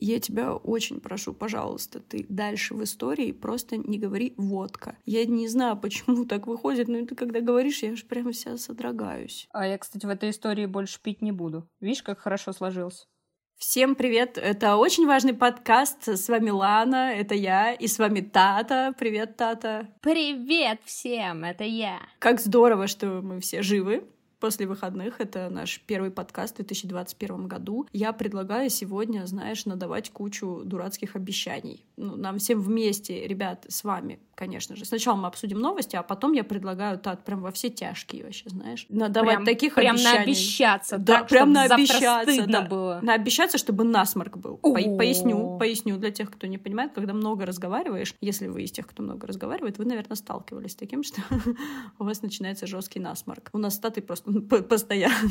Я тебя очень прошу, пожалуйста, ты дальше в истории просто не говори «водка». Я не знаю, почему так выходит, но ты когда говоришь, я же прямо вся содрогаюсь. А я, кстати, в этой истории больше пить не буду. Видишь, как хорошо сложился? Всем привет! Это очень важный подкаст. С вами Лана, это я, и с вами Тата. Привет, Тата! Привет всем, это я! Как здорово, что мы все живы после выходных. Это наш первый подкаст в 2021 году. Я предлагаю сегодня, знаешь, надавать кучу дурацких обещаний. Ну, нам всем вместе, ребят, с вами, конечно же. Сначала мы обсудим новости, а потом я предлагаю, Тат, прям во все тяжкие вообще, знаешь. Надавать прям, таких прям обещаний. Прям наобещаться, да, так, прям наобещаться. Да. было. Наобещаться, чтобы насморк был. По поясню, поясню для тех, кто не понимает, когда много разговариваешь, если вы из тех, кто много разговаривает, вы, наверное, сталкивались с таким, что у вас начинается жесткий насморк. У нас статы просто постоянно.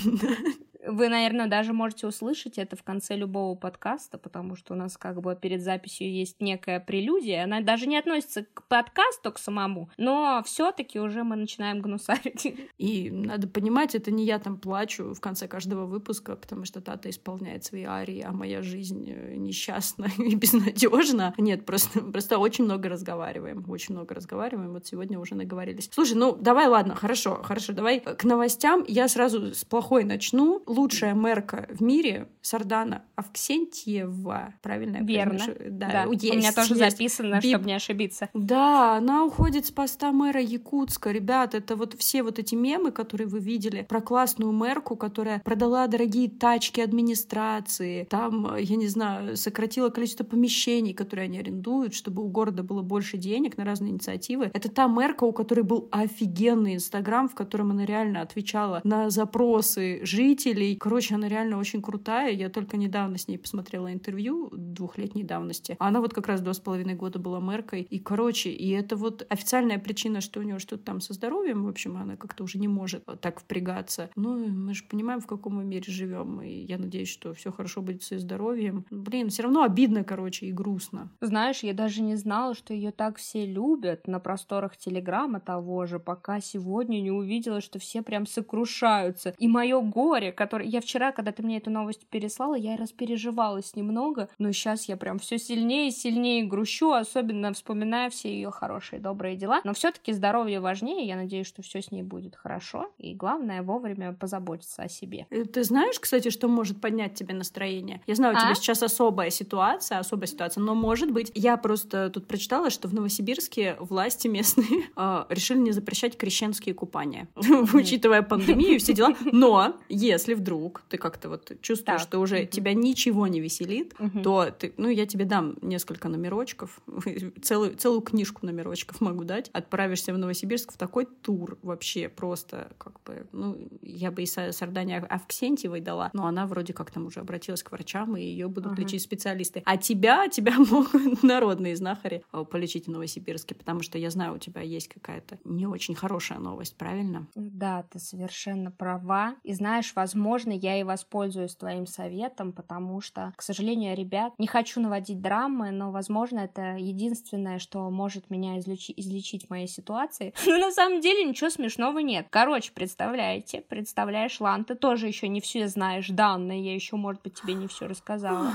Вы, наверное, даже можете услышать это в конце любого подкаста, потому что у нас как бы перед записью есть некая прелюдия. Она даже не относится к подкасту, к самому, но все таки уже мы начинаем гнусарить. И надо понимать, это не я там плачу в конце каждого выпуска, потому что Тата исполняет свои арии, а моя жизнь э, несчастна и безнадежна. Нет, просто, просто очень много разговариваем, очень много разговариваем. Вот сегодня уже наговорились. Слушай, ну давай, ладно, хорошо, хорошо, давай к новостям. Я сразу с плохой начну лучшая мэрка в мире Сардана Авксентьева, правильно? Верно. Да, да. Есть, у меня тоже есть. записано, Бип... чтобы не ошибиться. Да, она уходит с поста мэра Якутска. Ребят, это вот все вот эти мемы, которые вы видели про классную мэрку, которая продала дорогие тачки администрации, там, я не знаю, сократила количество помещений, которые они арендуют, чтобы у города было больше денег на разные инициативы. Это та мэрка, у которой был офигенный инстаграм, в котором она реально отвечала на запросы жителей. Короче, она реально очень крутая. Я только недавно с ней посмотрела интервью двухлетней давности. Она вот как раз два с половиной года была мэркой. И, короче, и это вот официальная причина, что у нее что-то там со здоровьем. В общем, она как-то уже не может так впрягаться. Ну, мы же понимаем, в каком мы мире живем. И я надеюсь, что все хорошо будет с ее здоровьем. Блин, все равно обидно, короче, и грустно. Знаешь, я даже не знала, что ее так все любят на просторах Телеграма того же, пока сегодня не увидела, что все прям сокрушаются. И мое горе, которое. Я вчера, когда ты мне эту новость переслала, я распереживалась немного, но сейчас я прям все сильнее и сильнее грущу, особенно вспоминая все ее хорошие, добрые дела. Но все-таки здоровье важнее, я надеюсь, что все с ней будет хорошо, и главное вовремя позаботиться о себе. Э, ты знаешь, кстати, что может поднять тебе настроение? Я знаю, у тебя а? сейчас особая ситуация, особая ситуация, но может быть, я просто тут прочитала, что в Новосибирске власти местные э, решили не запрещать крещенские купания, учитывая пандемию и все дела. Но если вдруг ты как-то вот чувствуешь, что уже тебя ничего не веселит, то ты, ну, я тебе дам несколько номерочков, целую, целую книжку номерочков могу дать. Отправишься в Новосибирск в такой тур вообще просто как бы, ну, я бы и Сардане Авксентьевой дала, но она вроде как там уже обратилась к врачам, и ее будут лечить специалисты. А тебя, тебя могут народные знахари э, полечить в Новосибирске, потому что я знаю, у тебя есть какая-то не очень хорошая новость, правильно? Да, ты совершенно права. И знаешь, возможно, я и воспользуюсь твоим советом, потому что, к сожалению, ребят, не хочу наводить драмы, но, возможно, это единственное, что может меня излечи- излечить в моей ситуации. Но на самом деле ничего смешного нет. Короче, представляете, представляешь, Лан, ты тоже еще не все знаешь данные, я еще, может быть, тебе не все рассказала.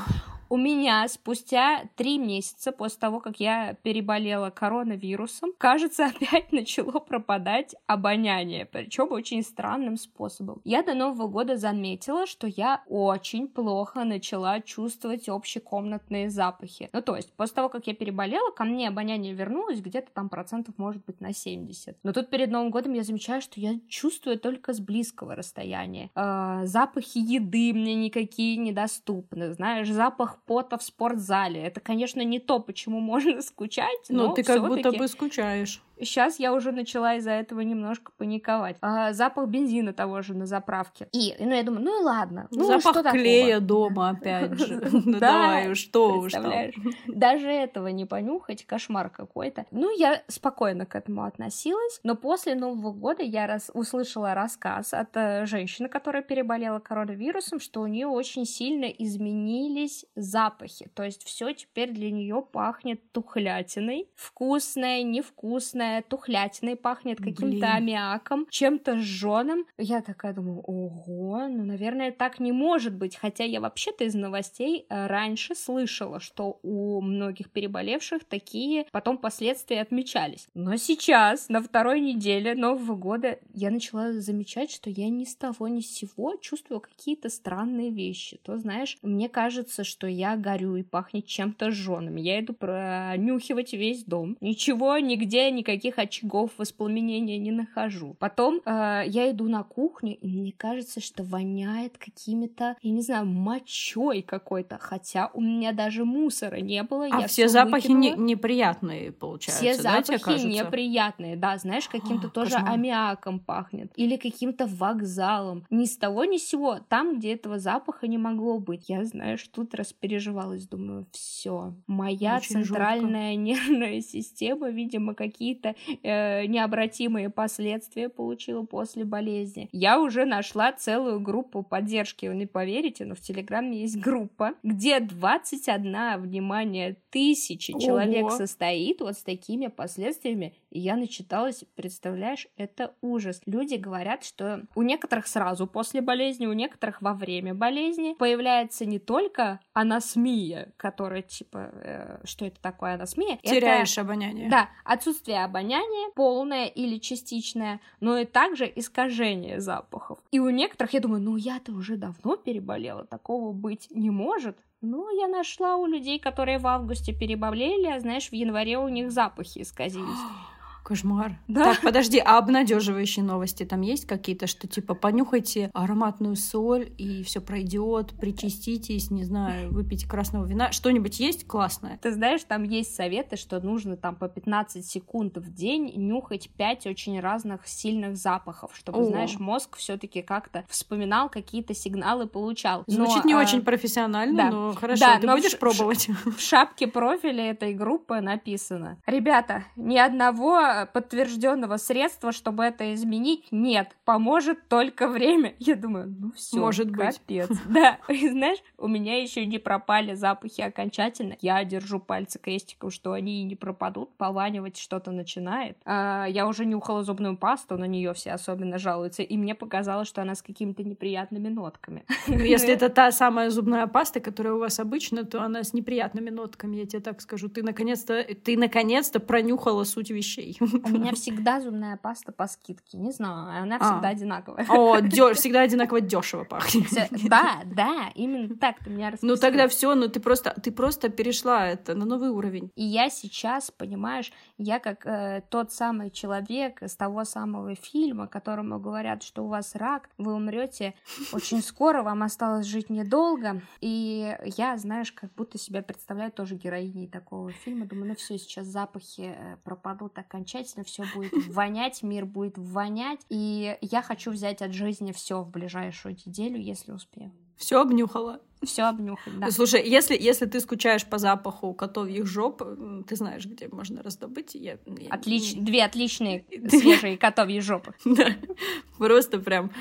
У меня спустя три месяца после того, как я переболела коронавирусом, кажется, опять начало пропадать обоняние, причем очень странным способом. Я до Нового года заметила, что я очень плохо начала чувствовать общекомнатные запахи. Ну, то есть, после того, как я переболела, ко мне обоняние вернулось где-то там процентов, может быть, на 70. Но тут перед Новым годом я замечаю, что я чувствую только с близкого расстояния. Э, запахи еды мне никакие недоступны. Знаешь, запах пота в спортзале. Это, конечно, не то, почему можно скучать, но, но ты как будто бы скучаешь. Сейчас я уже начала из-за этого немножко паниковать. А, запах бензина того же на заправке. И, ну, я думаю, ну и ладно. Ну, запах что клея дома, опять же. Ну, давай, что уж там. Даже этого не понюхать, кошмар какой-то. Ну, я спокойно к этому относилась, но после Нового года я раз услышала рассказ от э, женщины, которая переболела коронавирусом, что у нее очень сильно изменились запахи. То есть все теперь для нее пахнет тухлятиной. Вкусное, невкусное знаю, тухлятиной пахнет, каким-то аммиаком, чем-то жженым. Я такая думаю, ого, ну, наверное, так не может быть. Хотя я вообще-то из новостей э, раньше слышала, что у многих переболевших такие потом последствия отмечались. Но сейчас, на второй неделе Нового года, я начала замечать, что я ни с того ни с сего чувствую какие-то странные вещи. То, знаешь, мне кажется, что я горю и пахнет чем-то жженым. Я иду пронюхивать весь дом. Ничего, нигде, никаких очагов воспламенения не нахожу. Потом э, я иду на кухню, и мне кажется, что воняет какими-то, я не знаю, мочой какой-то. Хотя у меня даже мусора не было. А я все запахи не, неприятные, получается, Все да, запахи неприятные, да, знаешь, каким-то тоже кошмар. аммиаком пахнет. Или каким-то вокзалом. Ни с того, ни с сего. Там, где этого запаха не могло быть. Я, знаешь, тут распереживалась, думаю, все. Моя Очень центральная жутко. нервная система, видимо, какие-то э, необратимые последствия получила после болезни. Я уже нашла целую группу поддержки. Вы не поверите, но в Телеграме есть группа, где 21, внимание, тысячи Ого. человек состоит вот с такими последствиями. И я начиталась, представляешь, это ужас. Люди говорят, что у некоторых сразу после болезни, у некоторых во время болезни появляется не только анасмия, которая типа, э, что это такое анасмия? Теряешь это, обоняние. Да, отсутствие обоняния, полное или частичное, но и также искажение запахов. И у некоторых, я думаю, ну я-то уже давно переболела, такого быть не может. Ну, я нашла у людей, которые в августе переболели, а знаешь, в январе у них запахи исказились. Кошмар. Да? Так, подожди, а обнадеживающие новости там есть какие-то, что типа понюхайте ароматную соль и все пройдет, причаститесь, не знаю, выпить красного вина, что-нибудь есть классное? Ты знаешь, там есть советы, что нужно там по 15 секунд в день нюхать 5 очень разных сильных запахов, чтобы, О. знаешь, мозг все-таки как-то вспоминал какие-то сигналы, получал. Звучит но, не а... очень профессионально, да. но хорошо, да, ты но будешь в, пробовать? В шапке профиля этой группы написано. Ребята, ни одного подтвержденного средства, чтобы это изменить, нет. Поможет только время. Я думаю, ну все, Может капец. быть. Да, и знаешь, у меня еще не пропали запахи окончательно. Я держу пальцы крестиком, что они не пропадут. Пованивать что-то начинает. А, я уже нюхала зубную пасту, на нее все особенно жалуются, и мне показалось, что она с какими-то неприятными нотками. Ну, если это та самая зубная паста, которая у вас обычно, то она с неприятными нотками, я тебе так скажу. Ты наконец-то, ты наконец-то пронюхала суть вещей. У меня всегда зубная паста по скидке. Не знаю, она а. всегда одинаковая. О, дё, всегда одинаково дешево пахнет. Да, да, именно так ты меня Ну тогда все, ну ты просто, ты просто перешла это на новый уровень. И я сейчас, понимаешь, я как э, тот самый человек из того самого фильма, которому говорят, что у вас рак, вы умрете очень скоро, вам осталось жить недолго. И я, знаешь, как будто себя представляю тоже героиней такого фильма. Думаю, ну все, сейчас запахи э, пропадут окончательно окончательно все будет вонять, мир будет вонять. И я хочу взять от жизни все в ближайшую неделю, если успею. Все обнюхала все обнюхать, да. Слушай, если, если ты скучаешь по запаху котовьих жоп, ты знаешь, где можно раздобыть. Я, я, Отлич... Две отличные свежие котовьи жопы. Да, просто прям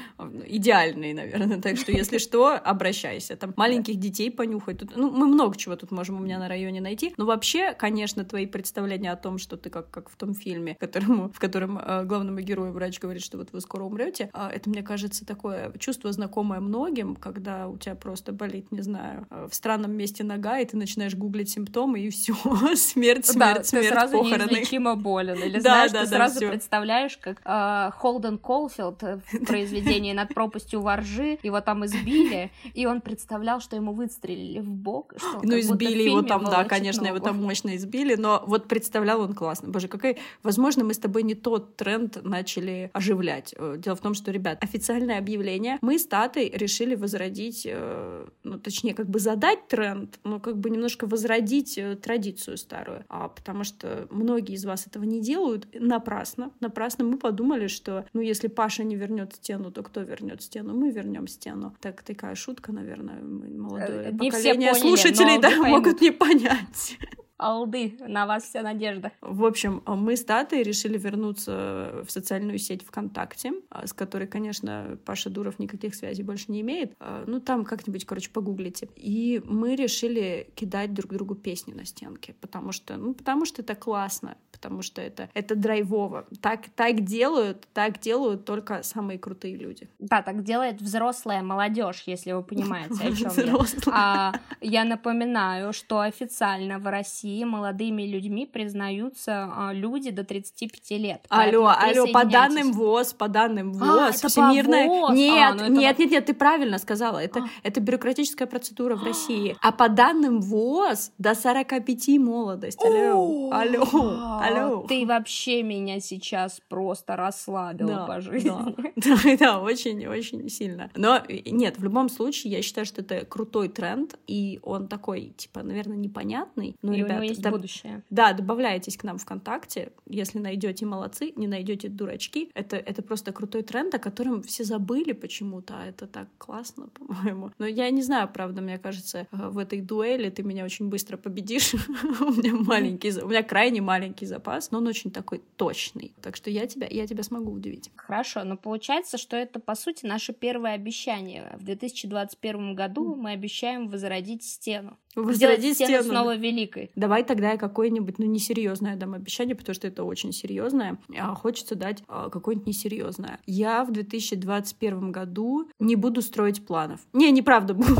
идеальные, наверное. Так что, если что, обращайся. Там маленьких детей понюхать. Тут, ну, мы много чего тут можем у меня на районе найти. Но вообще, конечно, твои представления о том, что ты как, как в том фильме, которому, в котором э, главному герою врач говорит, что вот вы скоро умрете, э, это, мне кажется, такое чувство знакомое многим, когда у тебя просто болит не знаю, э, в странном месте нога, и ты начинаешь гуглить симптомы, и все, смерть, смерть, да, смерть, ты сразу похороны. неизлечимо болен. Или знаешь, да, ты да, сразу представляешь, как э, Холден Колфилд в произведении «Над пропастью воржи», его там избили, и он представлял, что ему выстрелили в бок. Что ну, избили его там, да, конечно, его там мощно избили, но вот представлял он классно. Боже, какой... Возможно, мы с тобой не тот тренд начали оживлять. Э, дело в том, что, ребят, официальное объявление мы с Татой решили возродить, э, ну, точнее, как бы задать тренд, но как бы немножко возродить э, традицию старую. А потому что многие из вас этого не делают напрасно. Напрасно мы подумали, что, ну, если Паша не вернет стену, то кто вернет стену? Мы вернем стену. Так такая шутка, наверное, молодое не поколение поняли, слушателей да, могут не понять. Алды, на вас вся надежда. В общем, мы с Татой решили вернуться в социальную сеть ВКонтакте, а, с которой, конечно, Паша Дуров никаких связей больше не имеет. А, ну, там как-нибудь, короче, погуглите. И мы решили кидать друг другу песни на стенке, потому что, ну, потому что это классно, потому что это, это драйвово. Так, так делают, так делают только самые крутые люди. Да, так делает взрослая молодежь, если вы понимаете, о чем я. А, я напоминаю, что официально в России молодыми людьми признаются а, люди до 35 лет. Алло, алло, по данным ВОЗ, по данным ВОЗ, а, всемирная... ВОЗ? Нет, а, ну нет, нет, нет, ты правильно сказала, это, а. это бюрократическая процедура в России. А по данным ВОЗ до 45 молодость. Алло, алло, алло. Ты вообще меня сейчас просто расслабила да, по жизни. Да, да, да, очень, очень сильно. Но нет, в любом случае, я считаю, что это крутой тренд, и он такой, типа, наверное, непонятный. Но, и ребята, у него есть доб... будущее. Да, добавляйтесь к нам ВКонтакте, если найдете молодцы, не найдете дурачки. Это, это просто крутой тренд, о котором все забыли почему-то, а это так классно, по-моему. Но я не знаю, правда, мне кажется, э, в этой дуэли ты меня очень быстро победишь. у меня маленький, у меня крайне маленький запас, но он очень такой точный. Так что я тебя, я тебя смогу удивить. Хорошо, но получается, что это, по сути, наше первое обещание. В 2021 году мы обещаем возродить стену. Возродить стену, стену снова великой. Давай тогда я какое-нибудь, ну, несерьезное дам обещание, потому что это очень серьезное, а хочется дать а, какое-нибудь несерьезное. Я в 2021 году не буду строить планов. Не, неправда, буду.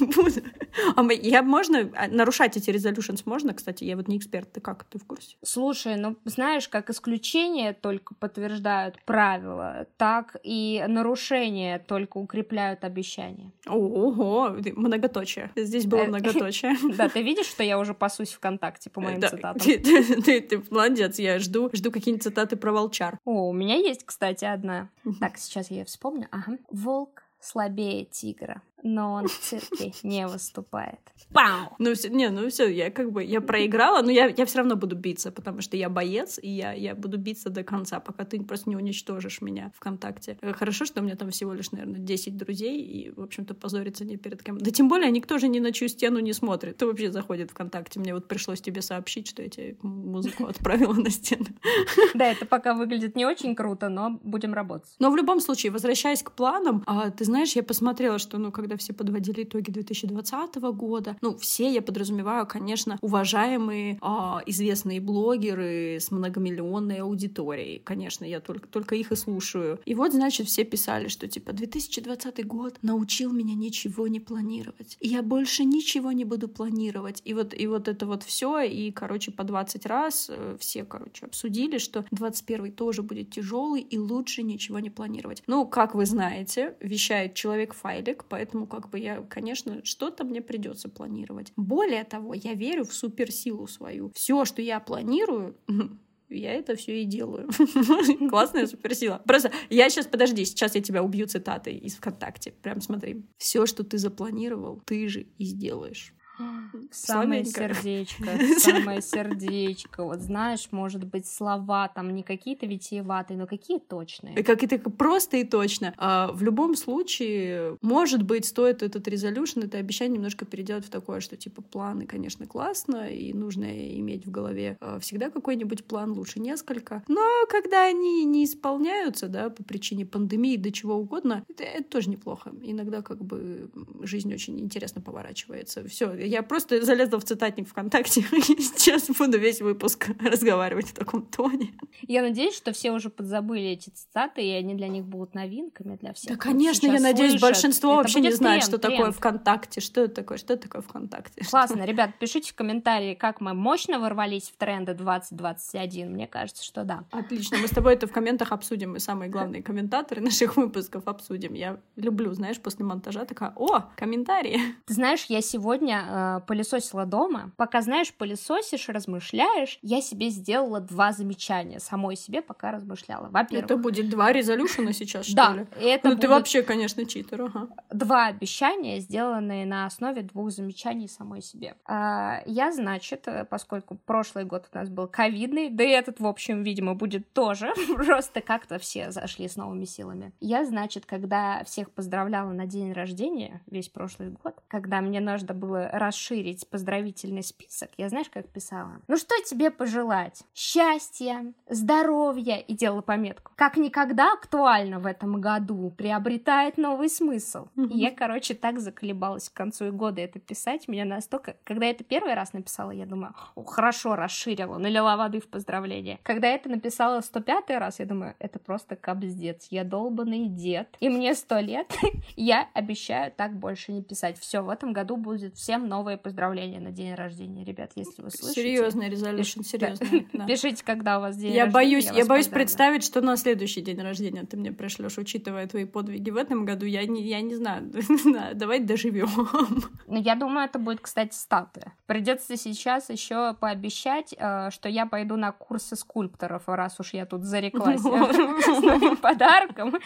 буду. А я можно а, нарушать эти resolutions можно, кстати, я вот не эксперт, ты как, ты в курсе? Слушай, ну, знаешь, как исключения только подтверждают правила, так и нарушения только укрепляют обещания. Ого, многоточие. Здесь было многоточие многоточие. Да, ты видишь, что я уже пасусь ВКонтакте по моим цитатам? Ты молодец, я жду жду какие-нибудь цитаты про волчар. О, у меня есть, кстати, одна. Так, сейчас я вспомню. Ага. Волк слабее тигра но он в цирке не выступает. Пау! Ну все, не, ну все, я как бы, я проиграла, но я, я все равно буду биться, потому что я боец, и я, я буду биться до конца, пока ты просто не уничтожишь меня ВКонтакте. Хорошо, что у меня там всего лишь, наверное, 10 друзей, и, в общем-то, позориться не перед кем. Да тем более никто же ни на чью стену не смотрит. Кто вообще заходит ВКонтакте? Мне вот пришлось тебе сообщить, что я тебе музыку отправила на стену. Да, это пока выглядит не очень круто, но будем работать. Но в любом случае, возвращаясь к планам, а, ты знаешь, я посмотрела, что, ну, когда когда все подводили итоги 2020 года. Ну, все, я подразумеваю, конечно, уважаемые, а, известные блогеры с многомиллионной аудиторией. Конечно, я только, только их и слушаю. И вот, значит, все писали, что типа 2020 год научил меня ничего не планировать. И я больше ничего не буду планировать. И вот, и вот это вот все, и, короче, по 20 раз э, все, короче, обсудили, что 21 тоже будет тяжелый, и лучше ничего не планировать. Ну, как вы знаете, вещает человек-файлик, поэтому Поэтому как бы я, конечно, что-то мне придется планировать. Более того, я верю в суперсилу свою. Все, что я планирую, я это все и делаю. Классная суперсила. Просто я сейчас, подожди, сейчас я тебя убью цитатой из ВКонтакте. Прям смотри. Все, что ты запланировал, ты же и сделаешь. Самое сердечко, самое сердечко. Вот знаешь, может быть, слова там не какие-то витиеватые, но какие точные. Как это просто и точно. А в любом случае, может быть, стоит этот резолюшн, это обещание немножко переделать в такое, что типа планы, конечно, классно, и нужно иметь в голове а, всегда какой-нибудь план, лучше несколько. Но когда они не исполняются, да, по причине пандемии, до чего угодно, это, это тоже неплохо. Иногда как бы жизнь очень интересно поворачивается. Все, я просто залезла в цитатник ВКонтакте и сейчас буду весь выпуск разговаривать в таком тоне. Я надеюсь, что все уже подзабыли эти цитаты, и они для них будут новинками для всех. Да, конечно, я надеюсь, слышат. большинство это вообще не знает, тренд, что тренд. такое ВКонтакте. Что это такое? Что это такое ВКонтакте? Классно, ребят, пишите в комментарии, как мы мощно ворвались в тренды 2021. Мне кажется, что да. Отлично, мы с тобой это в комментах обсудим. Мы самые главные комментаторы наших выпусков обсудим. Я люблю, знаешь, после монтажа такая, о, комментарии. Ты знаешь, я сегодня э, пылесосила дома. Пока, знаешь, пылесосишь, размышляешь, я себе сделала два замечания самой себе, пока размышляла. Во-первых... Это будет два резолюшена сейчас, что да, ли? это Ну, ты вообще, конечно, читер, ага. Два обещания, сделанные на основе двух замечаний самой себе. А, я, значит, поскольку прошлый год у нас был ковидный, да и этот, в общем, видимо, будет тоже, просто как-то все зашли с новыми силами. Я, значит, когда всех поздравляла на день рождения, весь прошлый год, когда мне нужно было расширить поздравительный список, я знаешь, как писала? Ну что тебе пожелать? Счастья, здоровья и делала пометку. Как никогда актуально в этом году, приобретает новый смысл. И я, короче, так заколебалась к концу года это писать. Меня настолько... Когда я это первый раз написала, я думаю, О, хорошо, расширила, налила воды в поздравление. Когда я это написала 105 раз, я думаю, это просто капздец. Я долбанный дед. И мне сто лет. я обещаю так больше не писать. Все, в этом году будет всем новые поздравления на день рождения, ребят, если вы слышите. Серьезный резолюшн, серьезный. Пишите, когда у вас день я рождения. Боюсь, я, я боюсь представить, что на следующий день рождения ты мне пришлешь, учитывая твои подвиги в этом году. Я не, я не знаю. Давай доживем. Ну, я думаю, это будет, кстати, статуя. Придется сейчас еще пообещать, э, что я пойду на курсы скульпторов, раз уж я тут зареклась с новым подарком.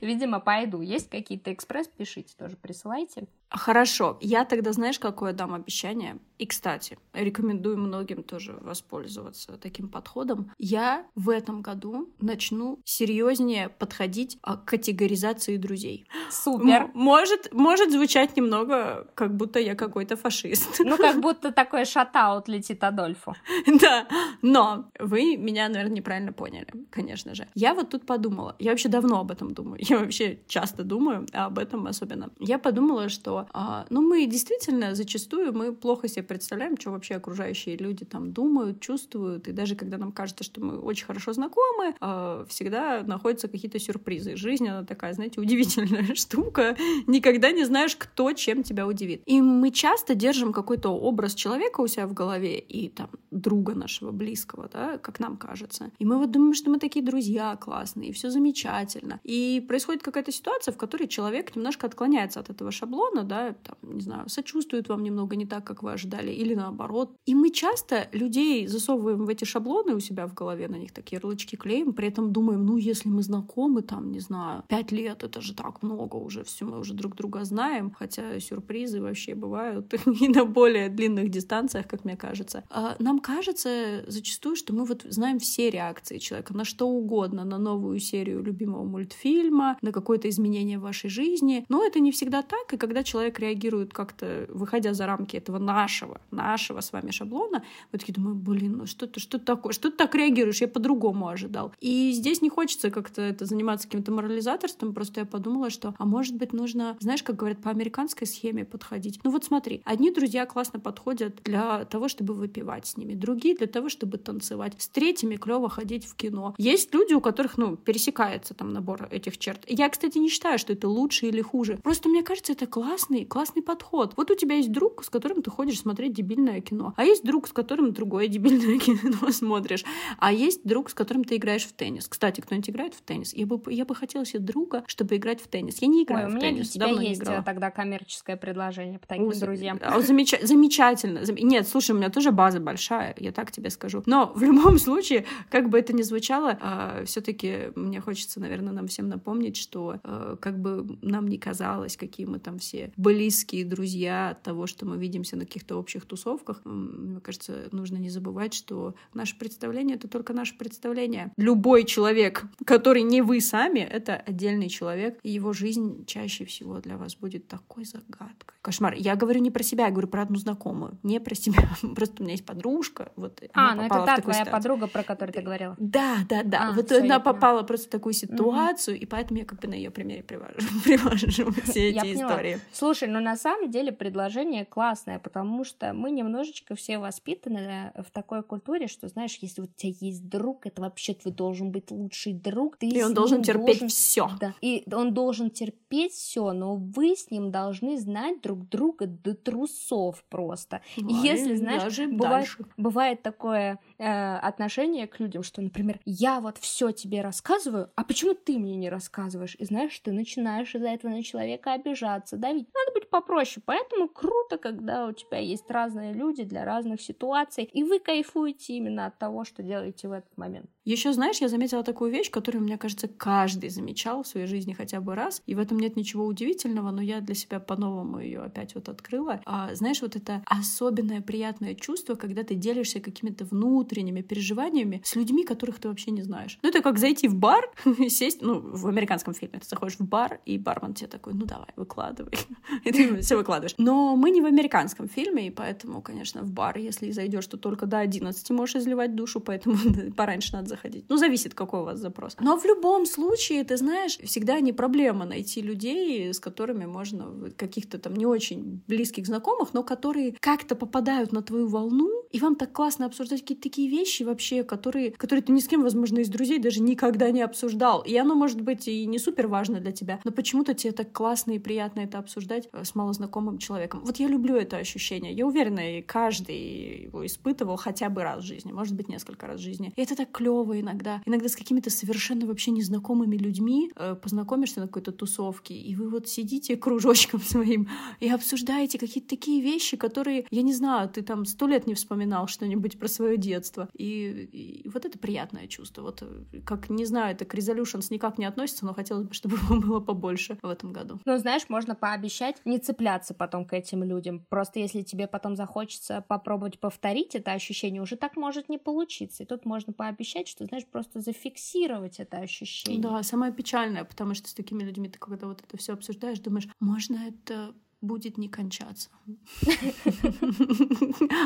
Видимо, пойду. Есть какие-то экспресс, пишите тоже, присылайте. Хорошо. Я тогда, знаешь, какое дам обещание? И, кстати, рекомендую многим тоже воспользоваться таким подходом. Я в этом году начну серьезнее подходить а, к категоризации друзей. Супер. М- может, может звучать немного, как будто я какой-то фашист. Ну, как будто такой шатаут летит Адольфу. Да, но вы меня, наверное, неправильно поняли, конечно же. Я вот тут подумала, я вообще давно об этом думаю, я вообще часто думаю, об этом особенно. Я подумала, что, а, ну, мы действительно зачастую, мы плохо себе представляем, что вообще окружающие люди там думают, чувствуют, и даже когда нам кажется, что мы очень хорошо знакомы, а, всегда находятся какие-то сюрпризы. Жизнь, она такая, знаете, удивительная штука, никогда не знаешь, кто чем тебя удивит. И мы часто держим какой-то образ человека у себя в голове и там друга нашего близкого, да, как нам кажется. И мы вот думаем, что мы такие друзья классные, и все замечательно. И происходит какая-то ситуация, в которой человек немножко отклоняется от этого шаблона, да, там, не знаю, сочувствует вам немного не так, как вы ожидали, или наоборот. И мы часто людей засовываем в эти шаблоны у себя в голове, на них такие ярлычки клеим, при этом думаем, ну, если мы знакомы, там, не знаю, пять лет, это же так много уже, все мы уже друг друга знаем, хотя сюрпризы вообще бывают и на более длинных дистанциях, как мне кажется. А нам кажется зачастую, что мы вот знаем все реакции человека на что угодно, на новую серию любимого мультфильма, на какое-то изменение в вашей жизни. Но это не всегда так, и когда человек реагирует как-то, выходя за рамки этого нашего, нашего с вами шаблона, вы такие думаю, блин, ну что ты, что такое, что ты так реагируешь, я по-другому ожидал. И здесь не хочется как-то это заниматься каким-то морализаторством, просто я подумала, что, а может быть, нужно, знаешь, как говорят, по американской схеме подходить. Ну вот смотри, одни друзья классно подходят для того, чтобы выпивать с ними, другие для того, чтобы танцевать, с третьими клево ходить в кино. Есть люди, у которых, ну, пересекается там набор этих черт. Я, кстати, не считаю, что это лучше или хуже. Просто мне кажется, это классный, классный подход. Вот у тебя есть друг, с которым ты ходишь смотреть дебильное кино, а есть друг, с которым другое дебильное кино смотришь, а есть друг, с которым ты играешь в теннис. Кстати, кто-нибудь играет в теннис? Я бы, я бы хотела себе друга, чтобы играть в теннис. Я не играю Ой, в теннис. Давно есть не играла. тогда коммерческое предложение по таким Ой, друзьям. а, замеча- замечательно. Зам- Нет, слушай, у меня тоже база большая, я так тебе скажу. Но в любом случае, как бы это ни звучало, все-таки мне хочется, наверное, нам всем напомнить, что а, как бы нам не казалось, какие мы там все близкие друзья от того, что мы видимся на каких-то общих тусовках, мне кажется, нужно не забывать, что наше представление — это только наше представление. Любой человек, который не вы сами, это отдельный человек, и его жизнь чаще всего для вас будет такой загадкой. Кошмар. Я говорю не про себя, я говорю про одну знакомую, не про себя. Просто у меня есть подружка, вот А, ну это та твоя ситуацию. подруга, про которую ты говорила. Да, да, да. А, вот она попала просто в такую ситуацию, и поэтому я как бы на ее примере привожу, привожу все эти истории. Слушай, ну на самом деле предложение классное, потому что мы немножечко все воспитаны в такой культуре, что, знаешь, если у тебя есть друг, это вообще твой должен быть лучший друг. Ты И он должен терпеть должен- все. Да, и он должен терпеть все, но вы с ним должны знать друг друга до трусов просто. И если, знаешь, бывает, дальше. бывает такое э, отношение к людям, что, например, я вот все тебе рассказываю, а почему ты мне не рассказываешь? И знаешь, ты начинаешь из-за этого на человека обижаться, давить. Надо быть попроще. Поэтому круто, когда у тебя есть разные люди для разных ситуаций, и вы кайфуете именно от того, что делаете в этот момент. Еще, знаешь, я заметила такую вещь, которую, мне кажется, каждый замечал в своей жизни хотя бы раз, и в этом нет ничего удивительного, но я для себя по-новому ее опять вот открыла. А, знаешь, вот это особенное приятное чувство, когда ты делишься какими-то внутренними переживаниями с людьми, которых ты вообще не знаешь. Ну, это как зайти в бар, сесть, ну, в американском фильме ты заходишь в бар, и бармен тебе такой, ну, давай, выкладывай. И ты все выкладываешь. Но мы не в американском фильме, и поэтому, конечно, в бар, если зайдешь, то только до 11 можешь изливать душу, поэтому пораньше надо заходить. Ну, зависит, какой у вас запрос. Но в любом случае, ты знаешь, всегда не проблема найти людей, с которыми можно каких-то там не очень близких знакомых, но которые как-то попадают на твою волну, и вам так классно обсуждать какие-то такие вещи вообще, которые, которые ты ни с кем, возможно, из друзей даже никогда не обсуждал. И оно может быть и не супер важно для тебя, но почему-то тебе так классно и приятно это обсуждать э, с малознакомым человеком. Вот я люблю это ощущение. Я уверена, и каждый его испытывал хотя бы раз в жизни, может быть, несколько раз в жизни. И это так клево иногда. Иногда с какими-то совершенно вообще незнакомыми людьми э, познакомишься на какой-то тусовке, и вы вот сидите кружочком своим и обсуждаете какие-то такие вещи, которые, я не знаю, ты там сто лет не вспоминал что-нибудь про свое детство. И, и вот это приятное чувство. Вот э, как, не знаю, это к Resolutions никак не относится, но хотелось бы, чтобы его было побольше в этом году. Ну, знаешь, можно пообещать не цепляться потом к этим людям. Просто если тебе потом захочется попробовать повторить это ощущение, уже так может не получиться. И тут можно пообещать, что, знаешь, просто зафиксировать это ощущение. Да, самое печальное, потому что с такими людьми ты когда вот это все обсуждаешь, думаешь, можно это будет не кончаться.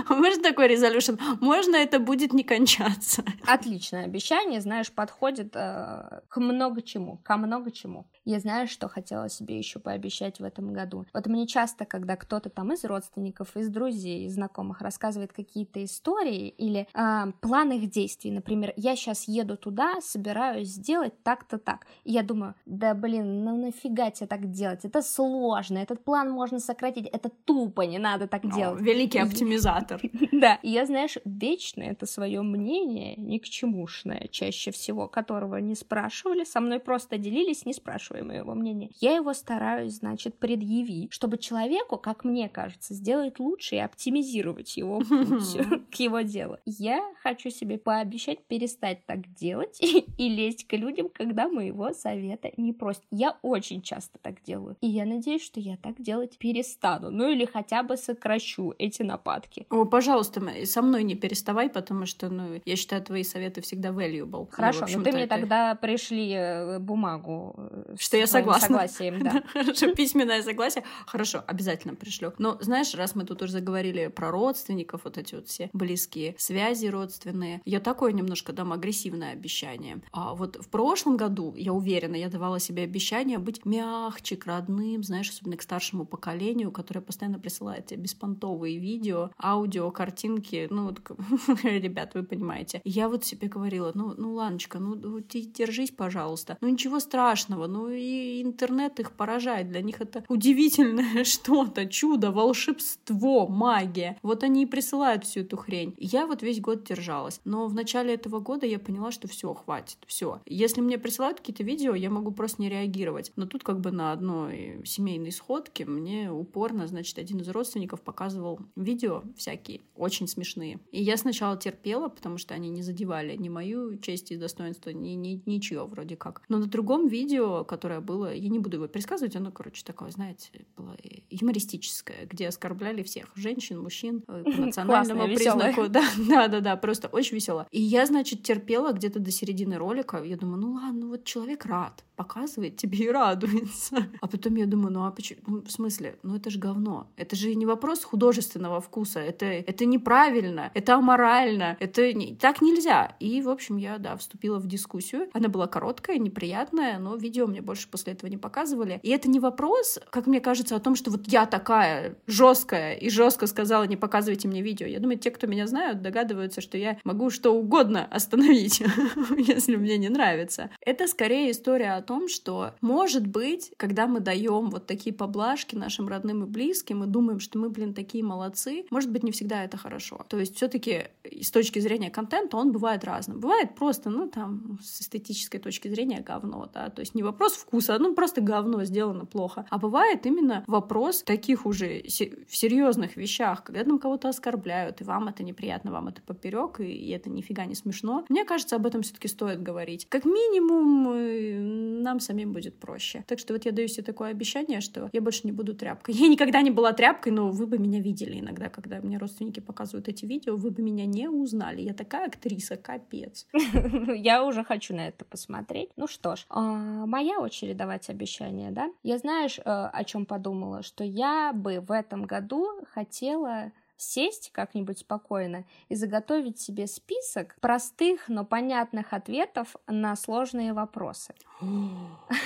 Может такой резолюшн? Можно это будет не кончаться. Отличное обещание, знаешь, подходит э, к много чему, ко много чему. Я знаю, что хотела себе еще пообещать в этом году. Вот мне часто, когда кто-то там из родственников, из друзей, из знакомых рассказывает какие-то истории или э, план их действий, например, я сейчас еду туда, собираюсь сделать так-то так. И я думаю, да блин, ну нафига тебе так делать? Это сложно, этот план можно сократить, это тупо, не надо так О, делать. Великий оптимизатор. Да, я, знаешь, вечно это свое мнение, ни к чемушное, чаще всего, которого не спрашивали, со мной просто делились, не спрашивая спрашивая моего мнения, я его стараюсь, значит, предъявить, чтобы человеку, как мне кажется, сделать лучше и оптимизировать его путь к его делу. Я хочу себе пообещать перестать так делать и лезть к людям, когда моего совета не просят. Я очень часто так делаю. И я надеюсь, что я так делать перестану. Ну или хотя бы сокращу эти нападки. О, пожалуйста, со мной не переставай, потому что, ну, я считаю, твои советы всегда valuable. Хорошо, ну, но ты мне это... тогда пришли э, бумагу э, что я согласна. Согласием, да. Хорошо, письменное согласие. Хорошо, обязательно пришлю. Но знаешь, раз мы тут уже заговорили про родственников, вот эти вот все близкие связи родственные, я такое немножко дам агрессивное обещание. А вот в прошлом году, я уверена, я давала себе обещание быть мягче к родным, знаешь, особенно к старшему поколению, которое постоянно присылает тебе беспонтовые видео, аудио, картинки. Ну, вот, ребят, вы понимаете. Я вот себе говорила, ну, ну, Ланочка, ну, держись, пожалуйста. Ну, ничего страшного, ну, и интернет их поражает. Для них это удивительное что-то, чудо, волшебство, магия. Вот они и присылают всю эту хрень. Я вот весь год держалась. Но в начале этого года я поняла, что все, хватит, все. Если мне присылают какие-то видео, я могу просто не реагировать. Но тут как бы на одной семейной сходке мне упорно, значит, один из родственников показывал видео всякие, очень смешные. И я сначала терпела, потому что они не задевали ни мою честь и достоинство, ни, ни, ничего вроде как. Но на другом видео, которое которое было, я не буду его пересказывать, оно, короче, такое, знаете, было юмористическое, где оскорбляли всех, женщин, мужчин, э, по национальному признаку. Да, да, да, да, просто очень весело. И я, значит, терпела где-то до середины ролика, я думаю, ну ладно, вот человек рад, показывает тебе и радуется. А потом я думаю, ну а почему? Ну, в смысле? Ну это же говно. Это же не вопрос художественного вкуса. Это, это неправильно, это аморально, это не, так нельзя. И, в общем, я, да, вступила в дискуссию. Она была короткая, неприятная, но видео мне больше после этого не показывали. И это не вопрос, как мне кажется, о том, что вот я такая жесткая и жестко сказала, не показывайте мне видео. Я думаю, те, кто меня знают, догадываются, что я могу что угодно остановить, если мне не нравится. Это скорее история о том, что, может быть, когда мы даем вот такие поблажки нашим родным и близким и думаем, что мы, блин, такие молодцы, может быть, не всегда это хорошо. То есть все таки с точки зрения контента он бывает разным. Бывает просто, ну, там, с эстетической точки зрения говно, да, то есть не вопрос вкуса, ну, просто говно сделано плохо, а бывает именно вопрос таких уже в серьезных вещах, когда там кого-то оскорбляют, и вам это неприятно, вам это поперек, и это нифига не смешно. Мне кажется, об этом все-таки стоит говорить. Как минимум, э, нам самим будет проще. Так что вот я даю себе такое обещание, что я больше не буду тряпкой. Я никогда не была тряпкой, но вы бы меня видели иногда, когда мне родственники показывают эти видео, вы бы меня не узнали. Я такая актриса, капец. Я уже хочу на это посмотреть. Ну что ж, а, моя очередь давать обещание, да? Я знаешь, э, о чем подумала? Что я бы в этом году хотела сесть как-нибудь спокойно и заготовить себе список простых, но понятных ответов на сложные вопросы.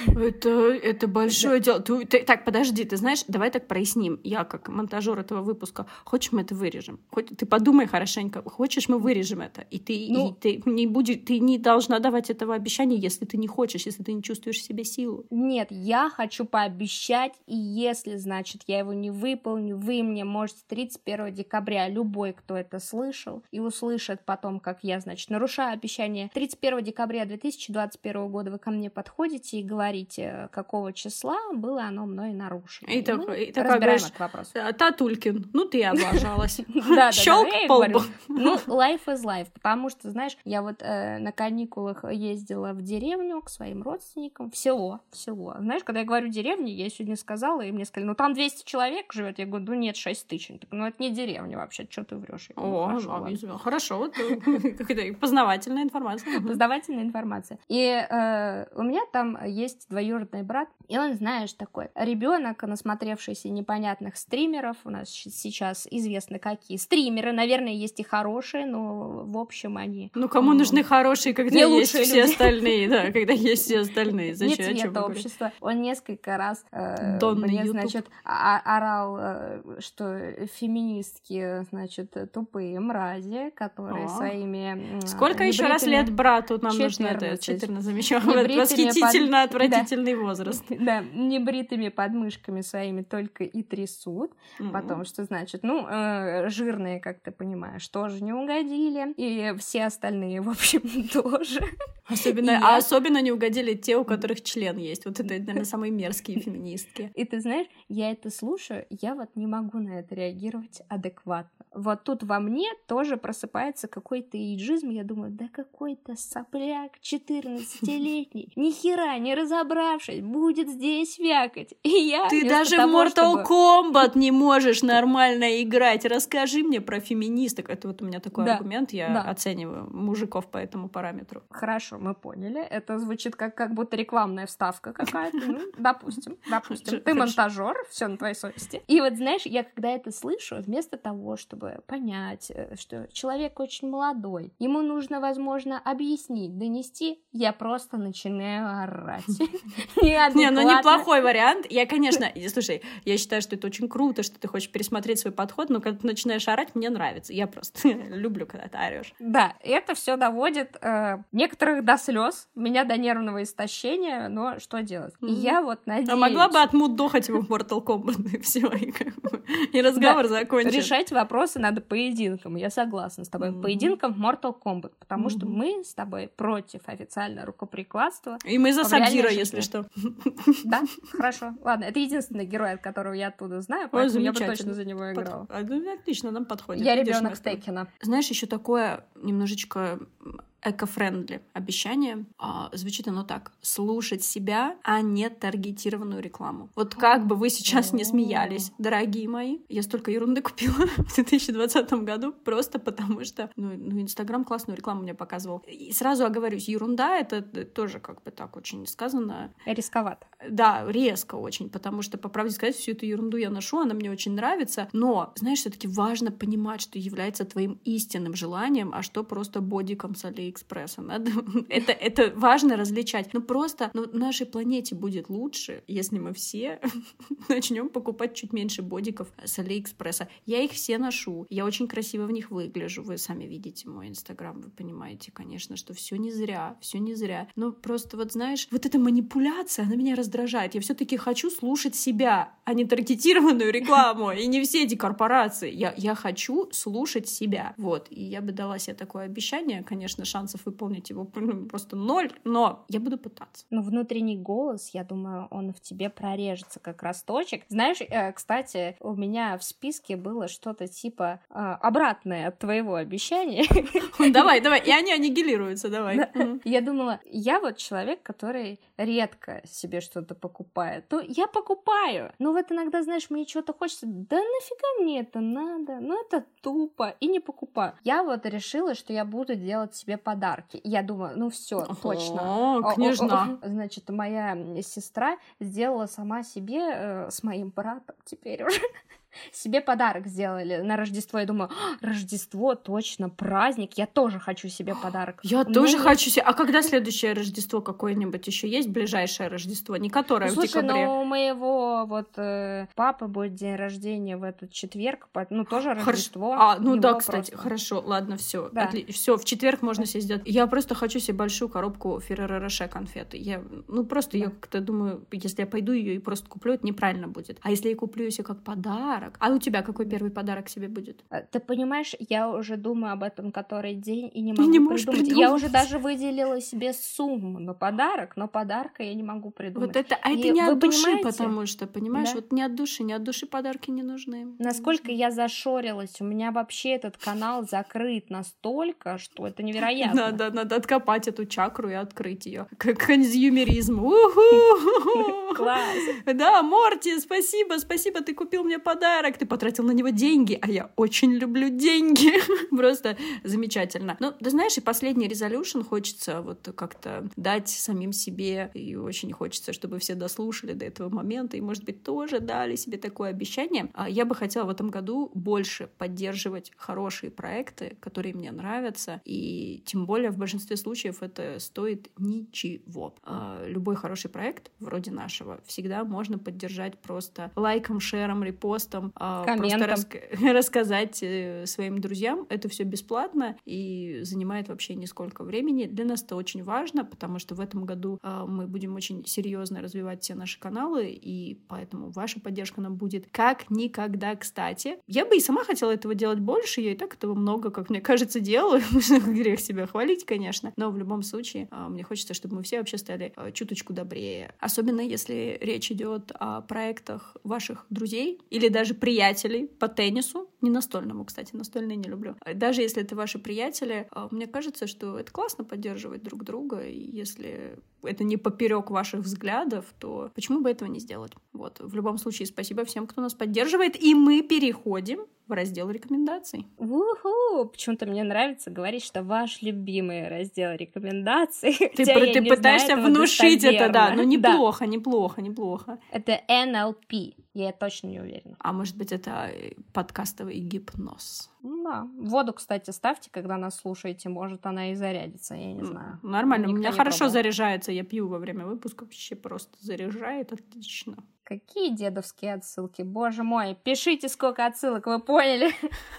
Это, это большое дело. Ты, ты, так, подожди, ты знаешь, давай так проясним. Я как монтажер этого выпуска, хочешь мы это вырежем? Хоть, ты подумай хорошенько, хочешь мы вырежем это? И ты, ну, и ты не будет, ты не должна давать этого обещания, если ты не хочешь, если ты не чувствуешь в себе силу. Нет, я хочу пообещать, и если, значит, я его не выполню, вы мне можете 31 декабря, любой, кто это слышал, и услышит потом, как я, значит, нарушаю обещание 31 декабря 2021 года, вы ко мне подходите и говорите, какого числа было оно мной нарушено. И, и так, и так говоришь, этот вопрос. «Э, Татулькин, ну ты облажалась. Щелк по Ну, life is life, потому что, знаешь, я вот э, на каникулах ездила в деревню к своим родственникам, в село, в село. Знаешь, когда я говорю деревня, я сегодня сказала, и мне сказали, ну там 200 человек живет. Я говорю, ну нет, 6 тысяч. Ну это не деревня вообще, что ты врешь? О, хорошо, вот э, познавательная информация. Познавательная информация. И э, у меня там есть двоюродный брат, и он, знаешь, такой ребенок, насмотревшийся непонятных стримеров. У нас сейчас известно какие стримеры, наверное, есть и хорошие, но в общем они. Ну кому нужны хорошие, когда есть все остальные, да, когда есть все остальные? Зачем? Нет цвета общества. Он несколько раз э, мне, значит, орал, э, что феминистки, значит, тупые мрази, которые своими Сколько еще раз лет брату нам нужно это? 14 замечаю. Восхитительно под... отвратительный да. возраст. Да, небритыми подмышками своими только и трясут. Mm-hmm. Потому что, значит, ну, э, жирные, как ты понимаешь, тоже не угодили. И все остальные, в общем, тоже. Особенно, а особенно не угодили те, у которых член есть. Вот это, наверное, самые мерзкие феминистки. И ты знаешь, я это слушаю, я вот не могу на это реагировать адекватно. Вот тут во мне тоже просыпается какой-то иджизм. Я думаю, да какой-то сопляк 14-летний, ни хера не разобравшись, будет здесь вякать. И я Ты даже того, в Mortal чтобы... Kombat не можешь нормально играть. Расскажи мне про феминисток. Это вот у меня такой да, аргумент. Я да. оцениваю мужиков по этому параметру. Хорошо, мы поняли. Это звучит как, как будто рекламная вставка какая-то. Ну, допустим, допустим. Ты монтажер, все на твоей совести. И вот, знаешь, я когда это слышу, вместо того, чтобы понять, э, что человек очень молодой, ему нужно, возможно, объяснить, донести, я просто начинаю орать. Не, ну неплохой вариант. Я, конечно, слушай, я считаю, что это очень круто, что ты хочешь пересмотреть свой подход, но когда ты начинаешь орать, мне нравится. Я просто люблю, когда ты орешь. Да, это все доводит э, некоторых до слез, меня до нервного истощения, но что делать? Я вот надеюсь... А могла бы отмудохать его в Mortal Kombat, и все, и разговор закончен. Решать вопросы надо поединком, я согласна с тобой. Поединком в Mortal Kombat, потому что мы с тобой против официально рукоприкладства. И мы за Сабзира, если что. Да, хорошо. Ладно, это единственный герой, от которого я оттуда знаю, поэтому я бы точно за него играла. Отлично, нам подходит. Я ребенок Текина. Знаешь, еще такое немножечко эко-френдли обещание. А, звучит оно так. Слушать себя, а не таргетированную рекламу. Вот как бы вы сейчас не смеялись, дорогие мои, я столько ерунды купила в 2020 году просто потому что, ну, ну, Инстаграм классную рекламу мне показывал. И сразу оговорюсь, ерунда — это тоже как бы так очень сказано. Рисковато. Да, резко очень, потому что, по правде сказать, всю эту ерунду я ношу, она мне очень нравится, но, знаешь, все таки важно понимать, что является твоим истинным желанием, а что просто бодиком солей Алиэкспресса. Надо... это, это важно различать. Ну просто ну, нашей планете будет лучше, если мы все начнем покупать чуть меньше бодиков с Алиэкспресса. Я их все ношу. Я очень красиво в них выгляжу. Вы сами видите мой инстаграм, вы понимаете, конечно, что все не зря, все не зря. Ну просто вот знаешь, вот эта манипуляция, она меня раздражает. Я все-таки хочу слушать себя, а не таргетированную рекламу, и не все эти корпорации. Я, я хочу слушать себя. Вот. И я бы дала себе такое обещание. Конечно, шансов выполнить его ну, просто ноль, но я буду пытаться. Ну, внутренний голос, я думаю, он в тебе прорежется как росточек. Знаешь, э, кстати, у меня в списке было что-то типа э, обратное от твоего обещания. Давай, давай. И они аннигилируются, давай. Я думала, я вот человек, который редко себе что-то покупает. Ну, я покупаю. Но вот иногда, знаешь, мне чего-то хочется. Да нафига мне это надо? Ну, это тупо. И не покупаю. Я вот решила, что я буду делать себе подарки. Я думаю, ну все, точно. Княжна. Значит, моя сестра сделала сама себе э, с моим братом теперь уже себе подарок сделали на Рождество. Я думаю, «А, Рождество, точно, праздник. Я тоже хочу себе подарок. Я Но тоже хочу себе. А когда следующее Рождество какое-нибудь еще есть? Ближайшее Рождество? Не которое Слушай, в декабре? ну у моего вот э, папы будет день рождения в этот четверг. Ну, тоже Рождество. А, ну да, кстати. Просто. Хорошо, ладно, все. Да. Отли... Все, в четверг можно да. себе сделать. Я просто хочу себе большую коробку Ферреро Роше конфеты. Я, ну, просто да. я как-то думаю, если я пойду ее и просто куплю, это неправильно будет. А если я куплю ее себе как подарок, подарок. А у тебя какой первый подарок себе будет? А, ты понимаешь, я уже думаю об этом который день и не могу не придумать. придумать. Я уже даже выделила себе сумму на подарок, но подарка я не могу придумать. Вот это, а и это не от души, понимаете? потому что, понимаешь, да? вот не от души, не от души подарки не нужны. Насколько я зашорилась, у меня вообще этот канал закрыт настолько, что это невероятно. Надо, надо откопать эту чакру и открыть ее. Как консюмеризм. Класс. Да, Морти, спасибо, спасибо, ты купил мне подарок подарок, ты потратил на него деньги, а я очень люблю деньги. Просто замечательно. Ну, ты знаешь, и последний резолюшн хочется вот как-то дать самим себе, и очень хочется, чтобы все дослушали до этого момента, и, может быть, тоже дали себе такое обещание. А я бы хотела в этом году больше поддерживать хорошие проекты, которые мне нравятся, и тем более в большинстве случаев это стоит ничего. А любой хороший проект, вроде нашего, всегда можно поддержать просто лайком, шером, репостом, текстом, а, просто рас рассказать э, своим друзьям. Это все бесплатно и занимает вообще нисколько времени. Для нас это очень важно, потому что в этом году а, мы будем очень серьезно развивать все наши каналы, и поэтому ваша поддержка нам будет как никогда кстати. Я бы и сама хотела этого делать больше, я и так этого много, как мне кажется, делаю. Грех себя хвалить, конечно, но в любом случае а, мне хочется, чтобы мы все вообще стали чуточку добрее. Особенно если речь идет о проектах ваших друзей или даже даже приятелей по теннису, не настольному, кстати, настольные не люблю. Даже если это ваши приятели, а, мне кажется, что это классно поддерживать друг друга, и если это не поперек ваших взглядов, то почему бы этого не сделать? Вот, в любом случае, спасибо всем, кто нас поддерживает, и мы переходим в раздел рекомендаций. Уху! Почему-то мне нравится говорить, что ваш любимый раздел рекомендаций. Ты, про, ты пытаешься внушить это, да, но неплохо, да. неплохо, неплохо. Это NLP, я точно не уверена. А может быть, это э, подкастовый гипноз? Да. Воду, кстати, ставьте, когда нас слушаете, может, она и зарядится, я не знаю. Нормально, Никто у меня хорошо пробовал. заряжается, я пью во время выпуска, вообще просто заряжает отлично. Какие дедовские отсылки? Боже мой, пишите, сколько отсылок, вы поняли?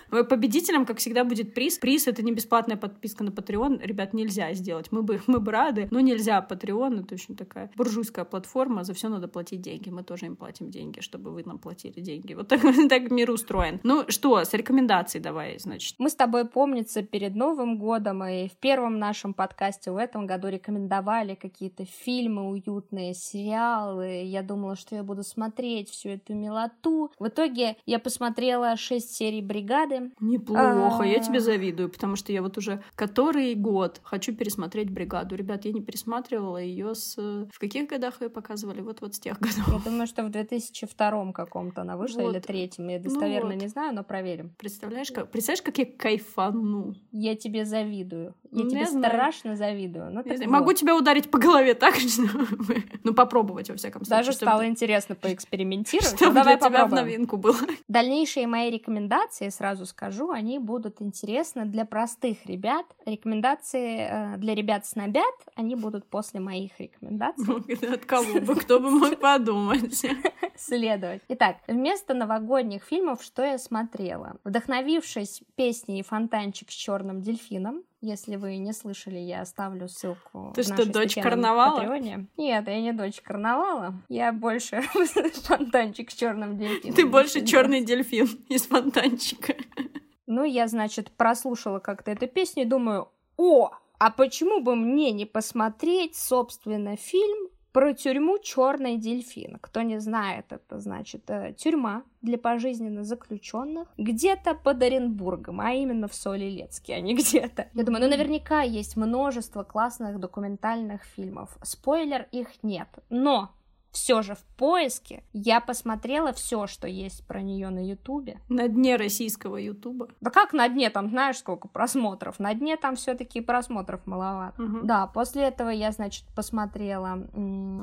Победителем, как всегда, будет приз. Приз — это не бесплатная подписка на Patreon. Ребят, нельзя сделать. Мы бы, мы бы рады, но нельзя. Patreon — это очень такая буржуйская платформа, за все надо платить деньги. Мы тоже им платим деньги, чтобы вы нам платили деньги. Вот так, так мир устроен. Ну что, с рекомендацией давай, значит. Мы с тобой, помнится, перед Новым годом и в первом нашем подкасте в этом году рекомендовали какие-то фильмы уютные, сериалы. Я думала, что я буду смотреть всю эту милоту. В итоге я посмотрела шесть серий «Бригады». Неплохо, я тебе завидую, потому что я вот уже который год хочу пересмотреть «Бригаду». Ребят, я не пересматривала ее с... В каких годах ее показывали? Вот-вот с тех годов. Я думаю, что в 2002 каком-то она вышла, вот. или третьем. Я достоверно ну вот. не знаю, но проверим. Представляешь, как, представляешь, как я кайфану? Я тебе завидую. Я тебе страшно завидую. Ну, Могу тебя ударить по голове так, что... ну, попробовать, во всяком случае. Даже стало интересно поэкспериментировать. Чтобы ну, давай для тебя в новинку было. Дальнейшие мои рекомендации, сразу скажу, они будут интересны для простых ребят. Рекомендации э, для ребят-снобят, они будут после моих рекомендаций. От кого бы, кто бы мог подумать. Следовать. Итак, вместо новогодних фильмов что я смотрела? Вдохновившись песней «Фонтанчик с черным дельфином», если вы не слышали, я оставлю ссылку. Ты что, дочь карнавала? Патреоне. Нет, я не дочь карнавала. Я больше фонтанчик с черным дельфином. Ты больше черный дельфин из фонтанчика. Ну, я, значит, прослушала как-то эту песню и думаю, о, а почему бы мне не посмотреть, собственно, фильм про тюрьму Черный дельфин. Кто не знает, это значит э, тюрьма для пожизненно заключенных где-то под Оренбургом, а именно в Солилецке, а не где-то. Я думаю, ну наверняка есть множество классных документальных фильмов. Спойлер, их нет. Но все же в поиске я посмотрела все, что есть про нее на Ютубе. На дне российского Ютуба. Да как на дне? Там знаешь сколько просмотров? На дне там все-таки просмотров маловато. Угу. Да, после этого я, значит, посмотрела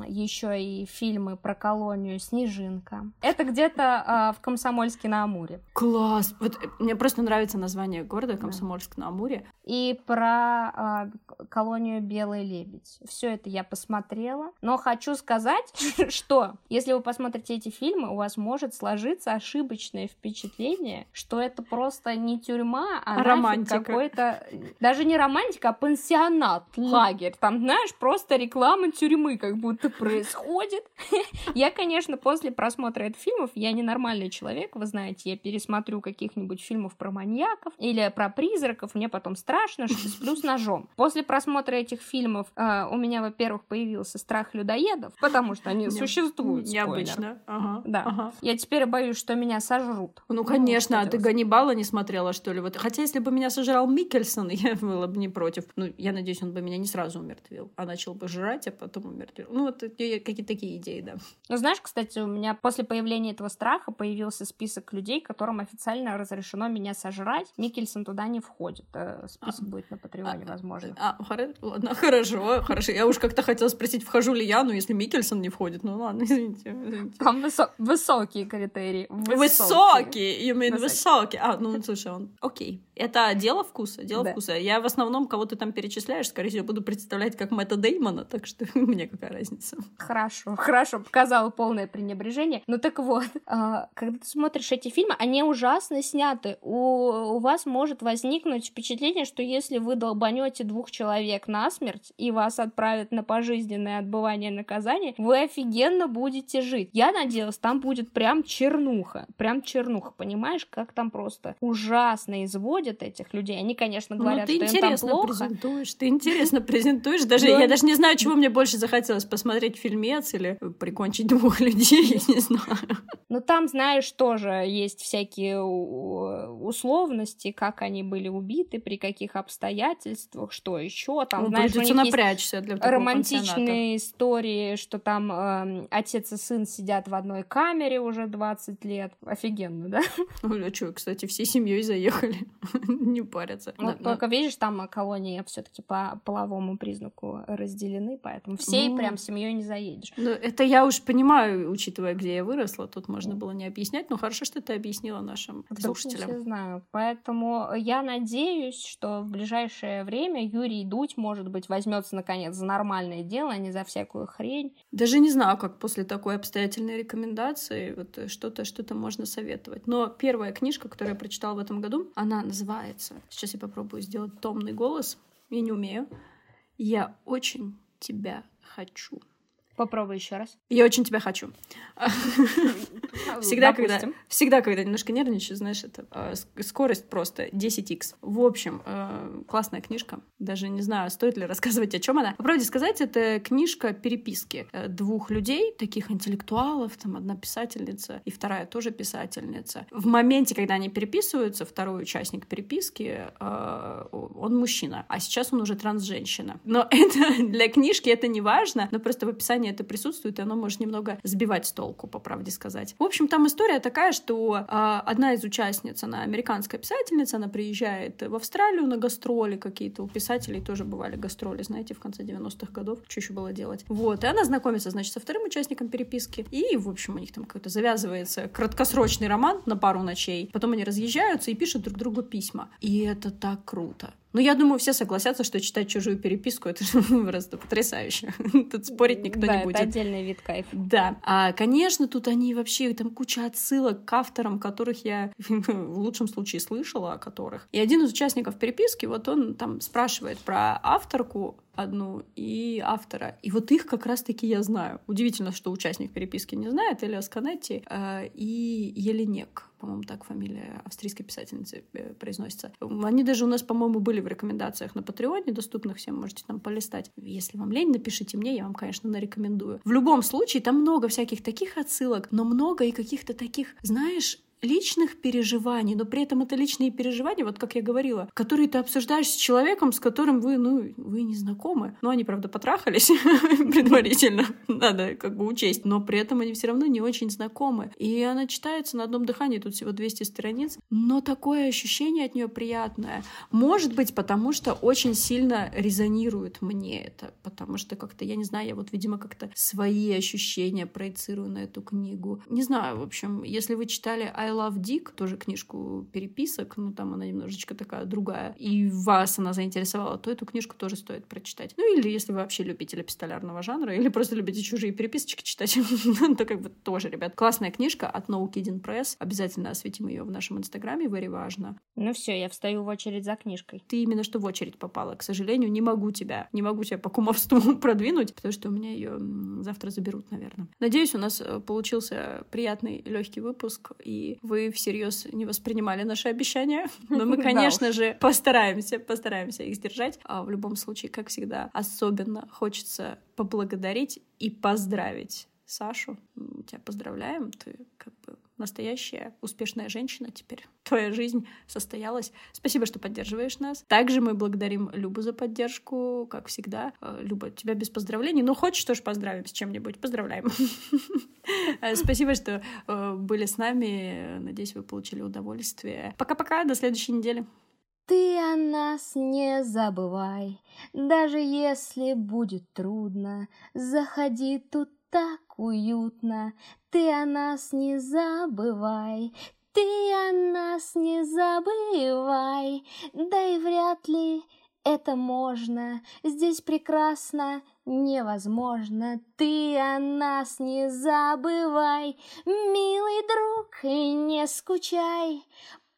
еще и фильмы про колонию Снежинка. Это где-то э, в Комсомольске на Амуре. Класс! Вот э, мне просто нравится название города Комсомольск на Амуре. И про э, колонию Белый лебедь. Все это я посмотрела. Но хочу сказать, что если вы посмотрите эти фильмы, у вас может сложиться ошибочное впечатление, что это просто не тюрьма, а романтика какой-то... Даже не романтика, а пансионат, лагерь. Там, знаешь, просто реклама тюрьмы как будто происходит. Я, конечно, после просмотра этих фильмов, я ненормальный человек, вы знаете, я пересмотрю каких-нибудь фильмов про маньяков или про призраков, мне потом страшно, что сплю с ножом. После просмотра этих фильмов э, у меня, во-первых, появился страх людоедов, потому что они существуют. Необычно. Ага, да. Ага. Я теперь боюсь, что меня сожрут. Ну, конечно, ну, а ты Ганнибала не смотрела, что ли? Вот. Хотя, если бы меня сожрал Микельсон, я была бы не против. Ну, я надеюсь, он бы меня не сразу умертвил, а начал бы жрать, а потом умертвил. Ну, вот какие-то такие идеи, да. Ну, знаешь, кстати, у меня после появления этого страха появился список людей, которым официально разрешено меня сожрать. Микельсон туда не входит. Э, список а, будет на Патреоне, а, возможно. А, ладно, хорошо, хорошо. Я уж как-то хотела спросить, вхожу ли я, но если Микельсон не входит, ну ладно, извините. извините. Там высо- высокие критерии. Высокие, you mean высокие. А, ну, слушай, он, окей. Это дело вкуса, дело да. вкуса. Я в основном, кого ты там перечисляешь, скорее всего, буду представлять как Мэтта Деймона, так что мне какая разница. Хорошо, хорошо, показала полное пренебрежение. Ну так вот, а, когда ты смотришь эти фильмы, они ужасно сняты. У, у вас может возникнуть впечатление, что если вы долбанете двух человек насмерть и вас отправят на пожизненное отбывание наказания, вы офигенно будете жить. Я надеялась, там будет прям чернуха, прям чернуха, понимаешь, как там просто ужасно изводят этих людей. Они, конечно, ну, говорят, ну, ты что им там плохо. презентуешь, ты интересно презентуешь. Даже я даже не знаю, чего мне больше захотелось посмотреть фильмец или прикончить двух людей, я не знаю. Ну там, знаешь, тоже есть всякие условности, как они были убиты, при каких обстоятельствах, что еще там. Ну, знаешь, придется напрячься для романтичные истории, что там э, отец и сын сидят в одной камере уже 20 лет. Офигенно, да? Ой, а что, кстати, всей семьей заехали. не парятся. Ну, да, только да. видишь, там колонии все-таки по половому признаку разделены, поэтому всей ну, прям семьей не заедешь. Ну, это я уж понимаю, учитывая, где я выросла, тут можно было не объяснять, но хорошо, что ты объяснила нашим Вдруг слушателям. Не знаю. Поэтому я надеюсь, что в ближайшее время Юрий Дудь, может быть, возьмется наконец за нормальное дело, а не за всякую хрень. Даже не знаю, как после такой обстоятельной рекомендации вот что-то что-то можно советовать. Но первая книжка, которую я прочитала в этом году, она называется. Сейчас я попробую сделать томный голос. Я не умею. Я очень тебя хочу. Попробуй еще раз. Я очень тебя хочу. Всегда, когда, всегда, когда немножко нервничаю, знаешь, это э, скорость просто 10x. В общем, э, классная книжка. Даже не знаю, стоит ли рассказывать, о чем она. По правде сказать, это книжка переписки э, двух людей, таких интеллектуалов, там одна писательница и вторая тоже писательница. В моменте, когда они переписываются, второй участник переписки, он мужчина, а сейчас он уже транс-женщина. Но это для книжки это не важно, но просто в описании искажение это присутствует, и оно может немного сбивать с толку, по правде сказать. В общем, там история такая, что э, одна из участниц, она американская писательница, она приезжает в Австралию на гастроли какие-то. У писателей тоже бывали гастроли, знаете, в конце 90-х годов. Что еще было делать? Вот, и она знакомится, значит, со вторым участником переписки, и, в общем, у них там какой-то завязывается краткосрочный роман на пару ночей. Потом они разъезжаются и пишут друг другу письма. И это так круто. Ну, я думаю, все согласятся, что читать чужую переписку это же просто потрясающе. Тут спорить никто да, не будет. Это отдельный вид кайфа. Да. А, конечно, тут они вообще там куча отсылок к авторам, которых я в лучшем случае слышала, о которых. И один из участников переписки, вот он там спрашивает про авторку одну и автора. И вот их как раз-таки я знаю. Удивительно, что участник переписки не знает. Элиас Канетти э, и Еленек по-моему, так фамилия австрийской писательницы э, произносится. Они даже у нас, по-моему, были в рекомендациях на Патреоне, доступных всем, можете там полистать. Если вам лень, напишите мне, я вам, конечно, нарекомендую. В любом случае, там много всяких таких отсылок, но много и каких-то таких, знаешь, личных переживаний, но при этом это личные переживания, вот как я говорила, которые ты обсуждаешь с человеком, с которым вы, ну, вы не знакомы. Ну, они, правда, потрахались предварительно, надо как бы учесть, но при этом они все равно не очень знакомы. И она читается на одном дыхании, тут всего 200 страниц, но такое ощущение от нее приятное. Может быть, потому что очень сильно резонирует мне это, потому что как-то, я не знаю, я вот, видимо, как-то свои ощущения проецирую на эту книгу. Не знаю, в общем, если вы читали I Love Dick, тоже книжку переписок, ну там она немножечко такая другая, и вас она заинтересовала, то эту книжку тоже стоит прочитать. Ну или если вы вообще любитель эпистолярного жанра, или просто любите чужие переписочки читать, то как бы тоже, ребят, классная книжка от No Kidding Press. Обязательно осветим ее в нашем инстаграме, very важно. Ну все, я встаю в очередь за книжкой. Ты именно что в очередь попала. К сожалению, не могу тебя, не могу тебя по кумовству продвинуть, потому что у меня ее завтра заберут, наверное. Надеюсь, у нас э, получился приятный легкий выпуск, и вы всерьез не воспринимали наши обещания. Но мы, конечно же, постараемся, постараемся их сдержать. А в любом случае, как всегда, особенно хочется поблагодарить и поздравить Сашу. Тебя поздравляем, ты настоящая успешная женщина теперь. Твоя жизнь состоялась. Спасибо, что поддерживаешь нас. Также мы благодарим Любу за поддержку, как всегда. Э, Люба, тебя без поздравлений. Ну, хочешь, тоже поздравим с чем-нибудь. Поздравляем. Э, спасибо, что э, были с нами. Надеюсь, вы получили удовольствие. Пока-пока, до следующей недели. Ты о нас не забывай, даже если будет трудно, заходи тут так уютно, ты о нас не забывай, ты о нас не забывай, да и вряд ли это можно, здесь прекрасно, невозможно, ты о нас не забывай, милый друг, и не скучай,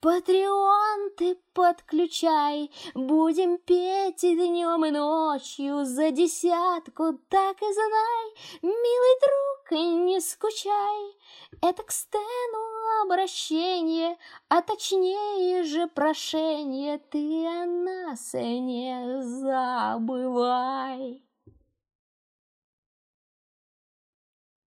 Патреон ты подключай, Будем петь и днем, и ночью За десятку, так и знай, Милый друг, не скучай. Это к Стэну обращение, А точнее же прошение, Ты о нас не забывай.